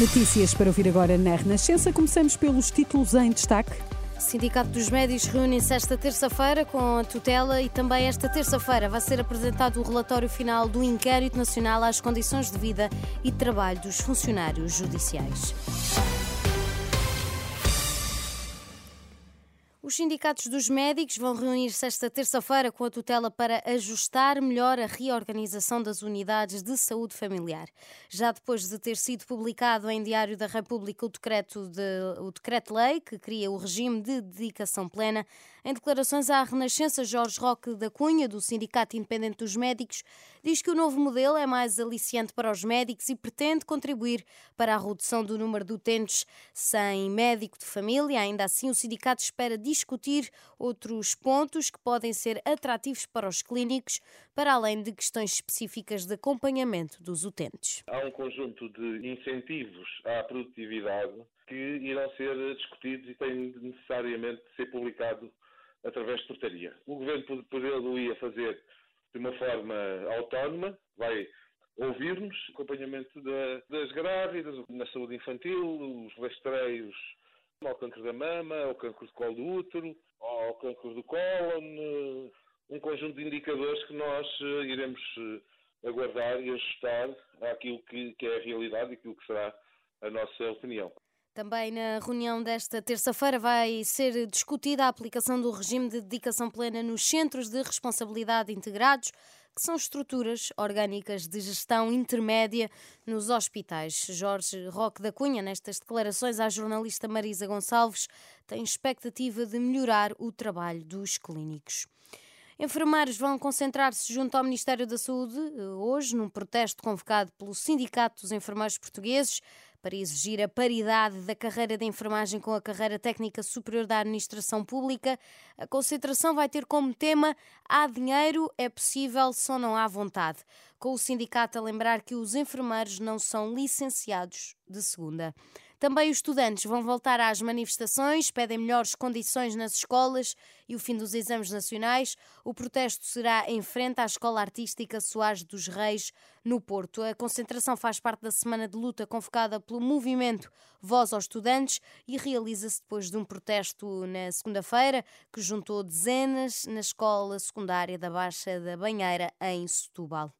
Notícias para ouvir agora na Renascença. Começamos pelos títulos em destaque. O Sindicato dos Médicos reúne-se esta terça-feira com a tutela e também esta terça-feira vai ser apresentado o relatório final do Inquérito Nacional às Condições de Vida e Trabalho dos Funcionários Judiciais. Os sindicatos dos médicos vão reunir-se esta terça-feira com a tutela para ajustar melhor a reorganização das unidades de saúde familiar. Já depois de ter sido publicado em Diário da República o decreto de, decreto-lei que cria o regime de dedicação plena, em declarações à Renascença, Jorge Roque da Cunha, do Sindicato Independente dos Médicos, diz que o novo modelo é mais aliciante para os médicos e pretende contribuir para a redução do número de utentes sem médico de família. Ainda assim, o sindicato espera discutir outros pontos que podem ser atrativos para os clínicos, para além de questões específicas de acompanhamento dos utentes. Há um conjunto de incentivos à produtividade que irão ser discutidos e têm necessariamente de ser publicados através de portaria. O Governo poderia fazer de uma forma autónoma, vai ouvir-nos, acompanhamento da, das grávidas, na saúde infantil, os rastreios ao cancro da mama, ao cancro do colo do útero, ao cancro do cólon, um conjunto de indicadores que nós eh, iremos eh, aguardar e ajustar àquilo que, que é a realidade e aquilo que será a nossa opinião. Também na reunião desta terça-feira vai ser discutida a aplicação do regime de dedicação plena nos centros de responsabilidade integrados, que são estruturas orgânicas de gestão intermédia nos hospitais. Jorge Roque da Cunha, nestas declarações à jornalista Marisa Gonçalves, tem expectativa de melhorar o trabalho dos clínicos. Enfermeiros vão concentrar-se junto ao Ministério da Saúde eh, hoje, num protesto convocado pelo Sindicato dos Enfermeiros Portugueses para exigir a paridade da carreira de enfermagem com a carreira técnica superior da administração pública. A concentração vai ter como tema Há dinheiro, é possível, só não há vontade. Com o sindicato a lembrar que os enfermeiros não são licenciados de segunda. Também os estudantes vão voltar às manifestações, pedem melhores condições nas escolas e o fim dos exames nacionais. O protesto será em frente à Escola Artística Soares dos Reis, no Porto. A concentração faz parte da semana de luta convocada pelo movimento Voz aos Estudantes e realiza-se depois de um protesto na segunda-feira que juntou dezenas na escola secundária da Baixa da Banheira, em Setúbal.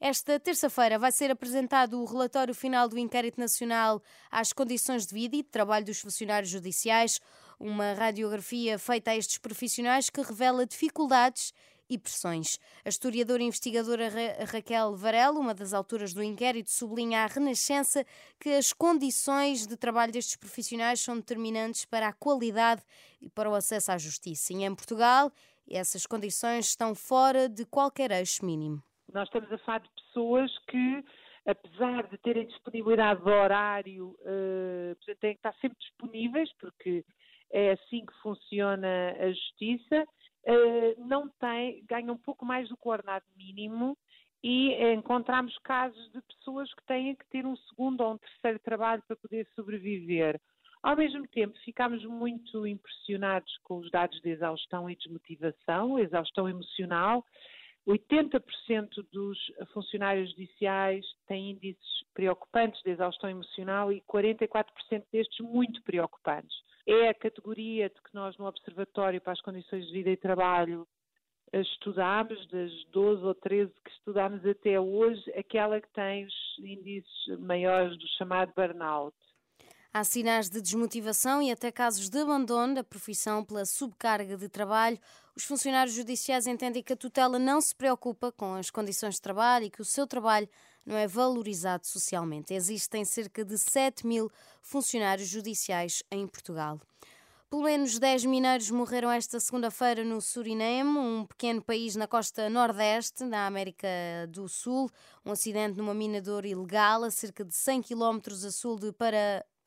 Esta terça-feira vai ser apresentado o relatório final do Inquérito Nacional às Condições de Vida e de Trabalho dos Funcionários Judiciais, uma radiografia feita a estes profissionais que revela dificuldades e pressões. A historiadora e investigadora Ra Raquel Varela, uma das autoras do inquérito, sublinha à Renascença que as condições de trabalho destes profissionais são determinantes para a qualidade e para o acesso à justiça. E em Portugal, essas condições estão fora de qualquer eixo mínimo. Nós estamos a falar de pessoas que, apesar de terem disponibilidade de horário, uh, têm que estar sempre disponíveis, porque é assim que funciona a justiça, uh, não têm, ganham um pouco mais do coordenado mínimo e encontramos casos de pessoas que têm que ter um segundo ou um terceiro trabalho para poder sobreviver. Ao mesmo tempo, ficámos muito impressionados com os dados de exaustão e desmotivação, exaustão emocional, 80% dos funcionários judiciais têm índices preocupantes de exaustão emocional e 44% destes muito preocupantes. É a categoria de que nós no Observatório para as Condições de Vida e Trabalho estudámos, das 12 ou 13 que estudámos até hoje, aquela que tem os índices maiores do chamado burnout. Há sinais de desmotivação e até casos de abandono da profissão pela subcarga de trabalho. Os funcionários judiciais entendem que a tutela não se preocupa com as condições de trabalho e que o seu trabalho não é valorizado socialmente. Existem cerca de 7 mil funcionários judiciais em Portugal. Pelo menos 10 mineiros morreram esta segunda-feira no Suriname, um pequeno país na costa nordeste da América do Sul. Um acidente numa mina de ouro ilegal a cerca de 100 km a sul de